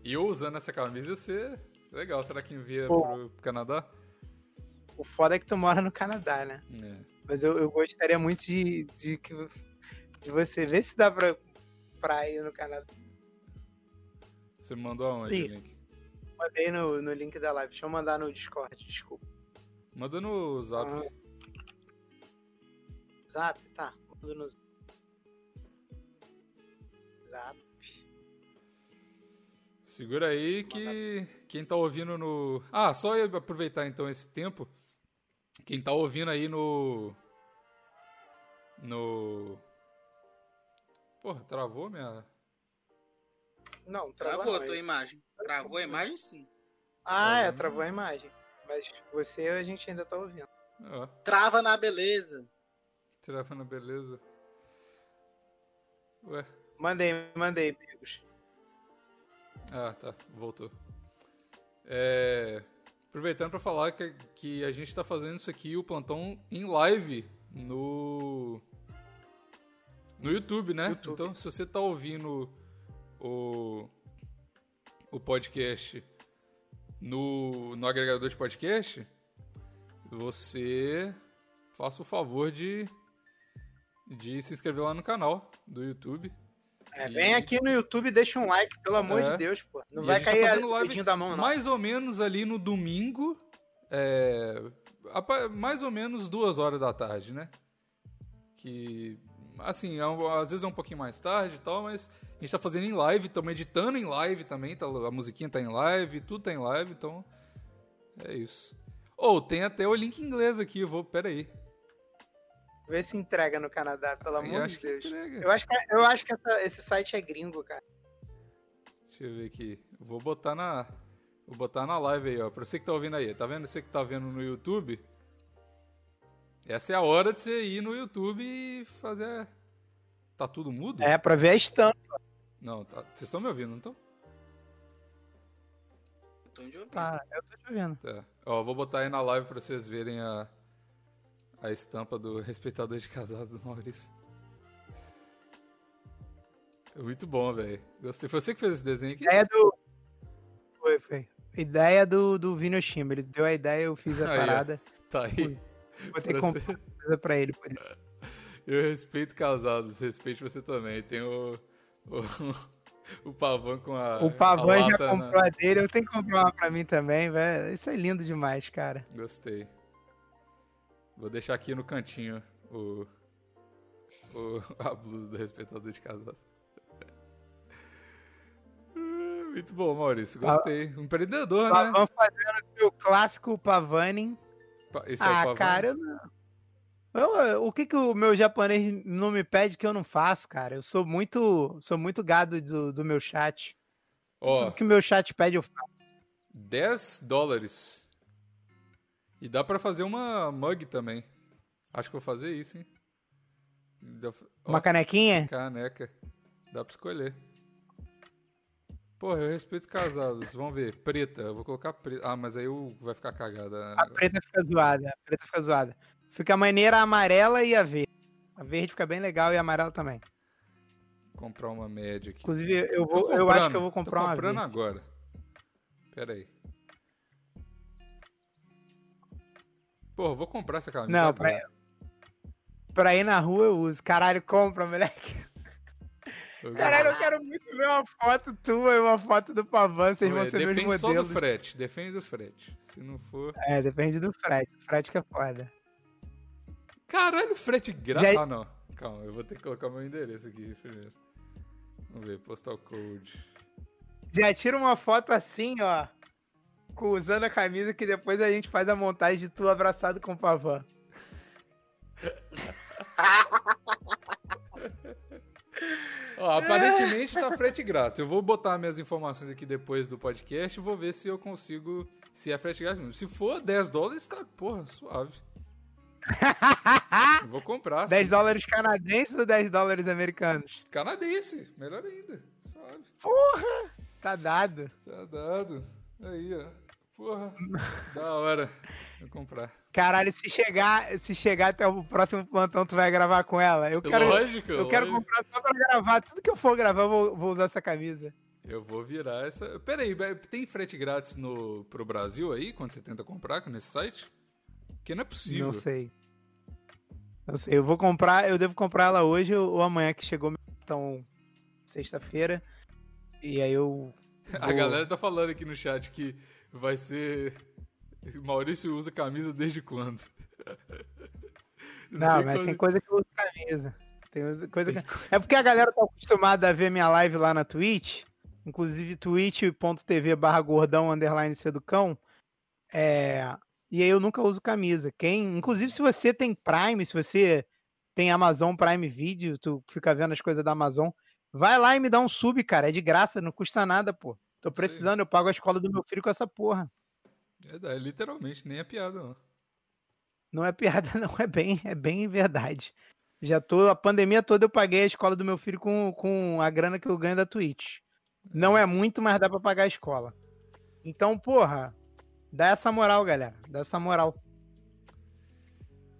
Eu usando essa camisa ia ser legal. Será que envia Pô. pro Canadá? O foda é que tu mora no Canadá, né? É. Mas eu, eu gostaria muito de, de, de você ver se dá pra, pra ir no Canadá. Você mandou aonde o link? Mandei no, no link da live. Deixa eu mandar no Discord, desculpa. Manda no zap. Ah. Zap? Tá, mando no Zap. Segura aí que quem tá ouvindo no. Ah, só eu aproveitar então esse tempo. Quem tá ouvindo aí no. No. Porra, travou minha. Não, travou, a tua imagem. Travou a imagem, sim. Ah, é, Travou. travou a imagem. Mas você a gente ainda tá ouvindo. Ó, Trava na beleza. travando, beleza. Ué. Mandei, mandei, amigos. Ah, tá. Voltou. É, Aproveitando pra falar que, que a gente tá fazendo isso aqui, o plantão em live no. No YouTube, né? YouTube. Então, se você tá ouvindo o, o podcast no, no agregador de podcast, você faça o favor de, de se inscrever lá no canal do YouTube. É, vem aqui no YouTube e deixa um like, pelo amor É. de Deus, pô. Não E vai tá cair fazendo o dedinho da mão, não. Mais ou menos ali no domingo, é, mais ou menos duas horas da tarde, né? Que, assim, é às vezes é um pouquinho mais tarde e tal, mas a gente tá fazendo em live, estamos editando em live também, tá, a musiquinha tá em live, tudo tá em live, então é isso. Ou tem até o link em inglês aqui, eu vou, pera aí. Vê se entrega no Canadá, pelo Eu amor de Deus. Eu acho que, eu acho que essa- esse site é gringo, cara. Deixa eu ver aqui. Eu Vou botar na. Vou botar na live aí, ó. Pra você que tá ouvindo aí. Tá vendo? Você que tá vendo no YouTube. Essa é a hora de você ir no YouTube e fazer. Tá tudo mudo? É, pra ver a estampa. Não, tá. Vocês estão me ouvindo, não estão? Tô de ouvido. Tá, eu tô te vendo. Tá. Ó, eu vou botar aí na live pra vocês verem a. A estampa do respeitador de casado do Maurício. É muito bom, velho. Gostei. Foi você que fez esse desenho aqui? É do. foi. Ideia do, do Vino Shima. Ele deu a ideia, eu fiz a Aí, ó. parada. Tá aí. Vou ter que Pra comprar coisa pra ele. por isso. Eu respeito casados, respeito você também. Tem o. O, (laughs) o pavão com a. O Pavan a já na- comprou a dele, eu tenho que comprar uma pra mim também, velho. Isso é lindo demais, cara. Gostei. Vou deixar aqui no cantinho o. o a blusa do respeitador de casado. Ah, Muito bom, Maurício. Gostei. Um empreendedor, né? Pavan fazendo o seu clássico Pavaning. Pa- Esse é o Ah, pavão. cara, eu não. Eu- o que, que o meu japonês não me pede que eu não faço, cara? Eu sou muito, sou muito gado do, do meu chat. Ó, Tudo que o meu chat pede eu faço. 10 dólares. E dá pra fazer uma mug também. Acho que vou fazer isso, hein? Dá- Uma canequinha? Caneca. Dá pra escolher. Porra, eu respeito casados. Vamos ver. Preta. Eu vou colocar preta. Ah, mas aí o- vai ficar cagada. A preta fica zoada, a preta fica zoada. Fica maneira a amarela e a verde. A verde fica bem legal e a amarela também. Comprar uma média aqui. Inclusive, eu, vou, eu acho que eu comprando, vou comprar uma comprando verde. agora. Pera aí. Eu vou comprar essa camisa Não, pra, pra ir na rua eu uso. Caralho, compra, moleque. Eu- Caralho, eu quero muito ver uma foto tua e uma foto do Pavan. Vocês vão Ué, ser meus Depende só do modelos. frete. Depende do frete. Se não for. É, depende do frete. O frete que é foda. Caralho, frete grátis. Já- Ah, não. Calma, eu vou ter que colocar meu endereço aqui primeiro. Vamos ver, postal code. Já tira uma foto assim, ó. Usando a camisa que depois a gente faz a montagem de tu abraçado com o Pavan. (laughs) Ó, aparentemente tá frete grátis. Eu vou botar minhas informações aqui depois do podcast e vou ver se eu consigo. Se é frete grátis mesmo. Se for 10 dólares, tá, porra, suave. (laughs) Vou comprar. 10 sim. dólares canadenses ou 10 dólares americanos? Canadense, melhor ainda. Suave. Tá dado. Tá dado. Aí, ó. Porra. da hora. Vou comprar. Caralho, se chegar, se chegar até o próximo plantão, tu vai gravar com ela. Eu quero, lógico, eu quero lógico. comprar só pra gravar. Tudo que eu for gravar, eu vou, vou usar essa camisa. Eu vou virar essa. Pera aí, tem frete grátis no, pro Brasil aí, quando você tenta comprar nesse site? Porque não é possível. Não sei. Não sei. Eu vou comprar, eu devo comprar ela hoje ou amanhã que chegou cartão sexta-feira. E aí eu. A vou- galera tá falando aqui no chat que vai ser. Maurício usa camisa desde quando? (laughs) Não, mas quando- tem coisa que eu uso camisa. Tem coisa que... É porque a galera tá acostumada a ver minha live lá na Twitch. Inclusive twitch.tv barra gordão underline seducão. É... E aí eu nunca uso camisa. Quem... Inclusive se você tem Prime, se você tem Amazon Prime Video, tu fica vendo as coisas da Amazon, vai lá e me dá um sub, cara. É de graça, não custa nada, pô. Tô precisando, eu pago a escola do meu filho com essa porra. É, é literalmente, nem é piada, não. Não é piada, (laughs) não, é bem, é bem verdade. Já tô, a pandemia toda eu paguei a escola do meu filho com, com a grana que eu ganho da Twitch. Não é muito, mas dá pra pagar a escola. Então, porra, dá essa moral, galera. Dá essa moral.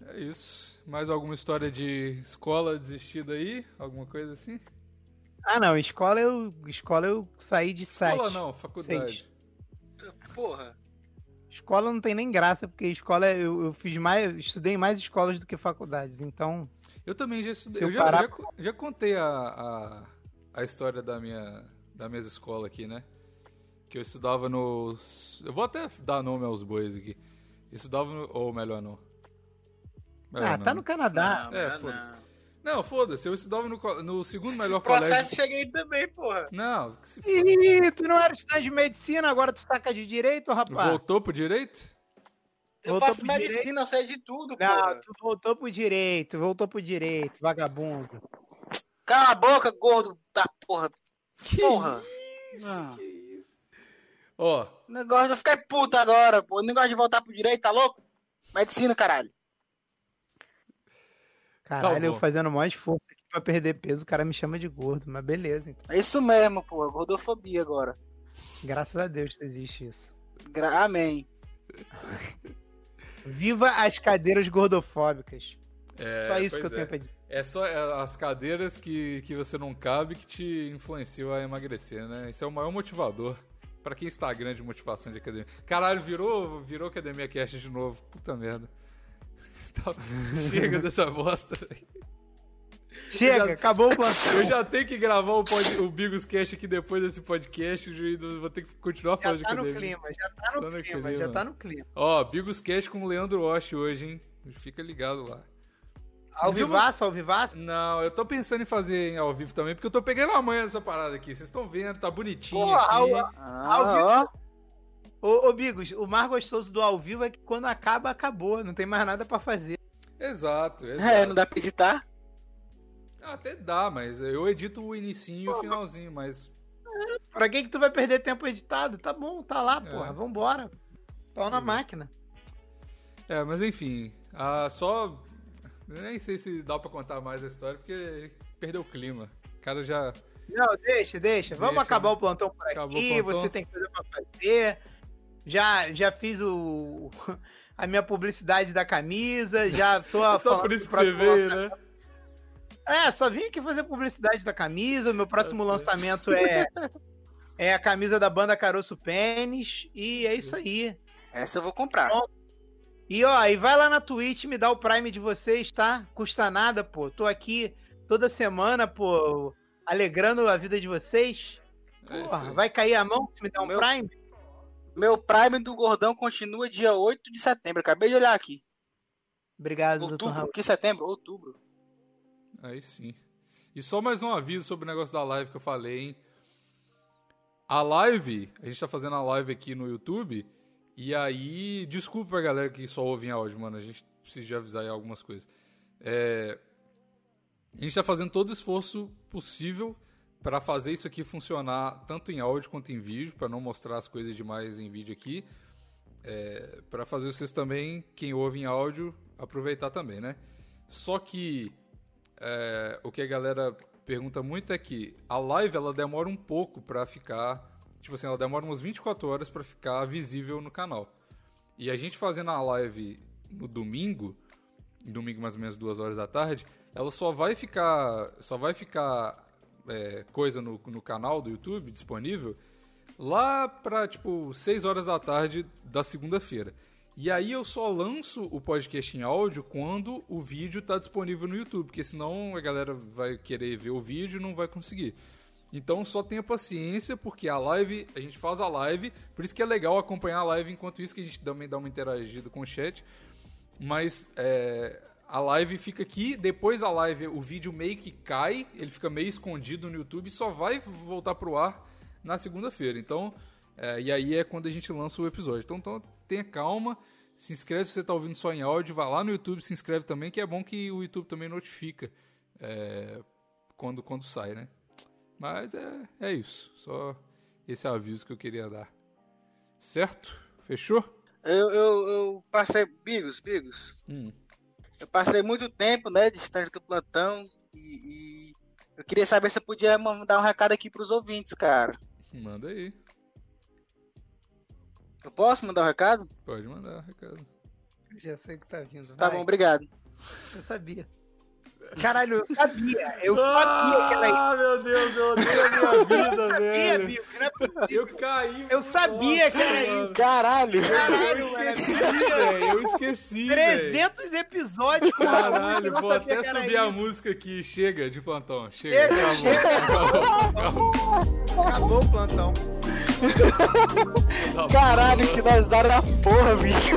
É isso. Mais alguma história de escola desistida aí? Alguma coisa assim? Ah, não, escola eu, escola eu saí de sete. Escola não, faculdade. Porra. Escola não tem nem graça, porque escola é, eu, eu fiz mais, eu estudei em mais escolas do que faculdades. Então, Eu também já estudei. Eu Eu já, parar- já, já contei a, a, a história da minha, da minha escola aqui, né? Que eu estudava nos. Eu vou até dar nome aos bois aqui. Eu estudava no. Ou melhor, não. Melhor ah, não, tá né? no Canadá. Não, É, não, foda-se. Não. Não, foda-se. Eu estudava no, no segundo melhor Esse processo colégio. cheguei também, porra. Não, que se foda. Ih, tu não era estudante de medicina, agora tu saca de direito, rapaz? Voltou pro direito? Eu Voltou faço medicina, eu sei de tudo, Não, porra. tu voltou pro direito, voltou pro direito, vagabundo. Cala a boca, gordo da porra. Que Porra. isso, Não. que isso. Ó, Negócio, eu fiquei puto agora, pô. Negócio de voltar pro direito, tá louco? Medicina, caralho. Caralho, Tá eu fazendo o maior esforço aqui pra perder peso, o cara me chama de gordo, mas beleza, então. É isso mesmo, pô. Gordofobia agora. Graças a Deus que existe isso. Gra Amém. (laughs) Viva as cadeiras gordofóbicas. é, Só isso que eu pois é. tenho pra dizer. É só é, as cadeiras que, que você não cabe que te influenciam a emagrecer, né? Isso é o maior motivador. Pra quem Instagram de motivação de academia. Caralho, virou, virou Academia Cast de novo. Puta merda. Tá, chega dessa bosta. Chega, já- acabou o plantão. (laughs) Eu já tenho que gravar o, pod, o Bigos Cast aqui depois desse podcast. vou ter que continuar Já falando de tá no academia. clima, já tá no Tá clima, clima. já tá no clima. Ó, Bigos Cast com o Leandro Osh hoje, hein? Fica ligado lá. Ao vivaço, ao vivaço. Não, eu tô pensando em fazer em ao vivo também, porque eu tô pegando a manha dessa parada aqui. Vocês estão vendo, tá bonitinho Porra, aqui. ao- Ah, ó. Ô, ô Bigos, o mais gostoso do ao vivo é que quando acaba, acabou. Não tem mais nada pra fazer. Exato, exato. (laughs) É, não dá pra editar. Ah, Até dá, mas eu edito o inicinho e o finalzinho, mas Pra que que tu vai perder tempo editado? Tá bom, tá lá, É. porra. Vambora. Pau na Uhum. máquina. É, mas enfim, ah, só. Nem sei se dá pra contar mais a história, porque perdeu o clima. O cara já. Não, deixa, deixa. Vamos Deixa, acabar né? o plantão por Acabou aqui. o plantão. Você tem coisa pra fazer. Já, já fiz o. A minha publicidade da camisa, já tô (laughs) Só por isso que você veio, né? É, só vim aqui fazer publicidade da camisa. O meu próximo Tá certo. lançamento é, é a camisa da banda Caroço Pênis. E é isso aí. Essa eu vou comprar. E ó, e vai lá na Twitch me dá o Prime de vocês, tá? Custa nada, pô. Tô aqui toda semana, pô, alegrando a vida de vocês. É Porra, aí. vai cair a mão se me der um Meu- Prime? Meu Prime do Gordão continua dia 8 de setembro. Acabei de olhar aqui. Obrigado, Outubro. Raul. Que setembro? Outubro. Aí sim. E só mais um aviso sobre o negócio da live que eu falei, hein? A live, a gente tá fazendo a live aqui no YouTube, e aí, desculpa pra galera que só ouve em áudio, mano, a gente precisa de avisar aí algumas coisas. É, a gente tá fazendo todo o esforço possível para fazer isso aqui funcionar tanto em áudio quanto em vídeo, para não mostrar as coisas demais em vídeo aqui. É, para fazer vocês também, quem ouve em áudio, aproveitar também, né? Só que é, o que a galera pergunta muito é que a live ela demora um pouco pra ficar, tipo assim, ela demora umas 24 horas pra ficar visível no canal. E a gente fazendo a live no domingo, domingo mais ou menos duas horas da tarde, ela só vai ficar, só vai ficar é, coisa no, no canal do YouTube disponível lá pra tipo 6 horas da tarde da segunda-feira. E aí eu só lanço o podcast em áudio quando o vídeo tá disponível no YouTube, porque senão a galera vai querer ver o vídeo e não vai conseguir. Então só tenha paciência, porque a live, a gente faz a live, por isso que é legal acompanhar a live enquanto isso que a gente também dá uma interagida com o chat. Mas é, a live fica aqui, depois a live, o vídeo meio que cai, ele fica meio escondido no YouTube e só vai voltar pro ar na segunda-feira. Então, é, e aí é quando a gente lança o episódio. Então, então tenha calma, se inscreve se você está ouvindo só em áudio, vai lá no YouTube, se inscreve também, que é bom que o YouTube também notifica é, quando, quando sai, né? Mas é, é isso, só esse aviso que eu queria dar. Certo? Fechou? Eu, eu, eu passei. Bigos, Bigos. Hum. Eu passei muito tempo, né, distante do plantão. E, e eu queria saber se eu podia mandar um recado aqui pros ouvintes, cara. Manda aí. Eu posso mandar um recado? Pode mandar, recado. Já sei o que tá vindo. Tá vai. bom, obrigado. Eu sabia. Caralho, eu sabia. Eu sabia que era isso. Ah, meu Deus, eu odeio a minha vida, Eu sabia, velho. é possível. Eu caí. Eu sabia que era isso. Caralho! Eu Caralho, mano. esqueci, velho. Eu esqueci, velho. 300 episódios com a música, Caralho, eu vou até era subir a isso. música aqui. Chega de plantão. Chega. Chega, Acabou. Acabou. Acabou o plantão. Caralho, que (laughs) nós da porra, bicho!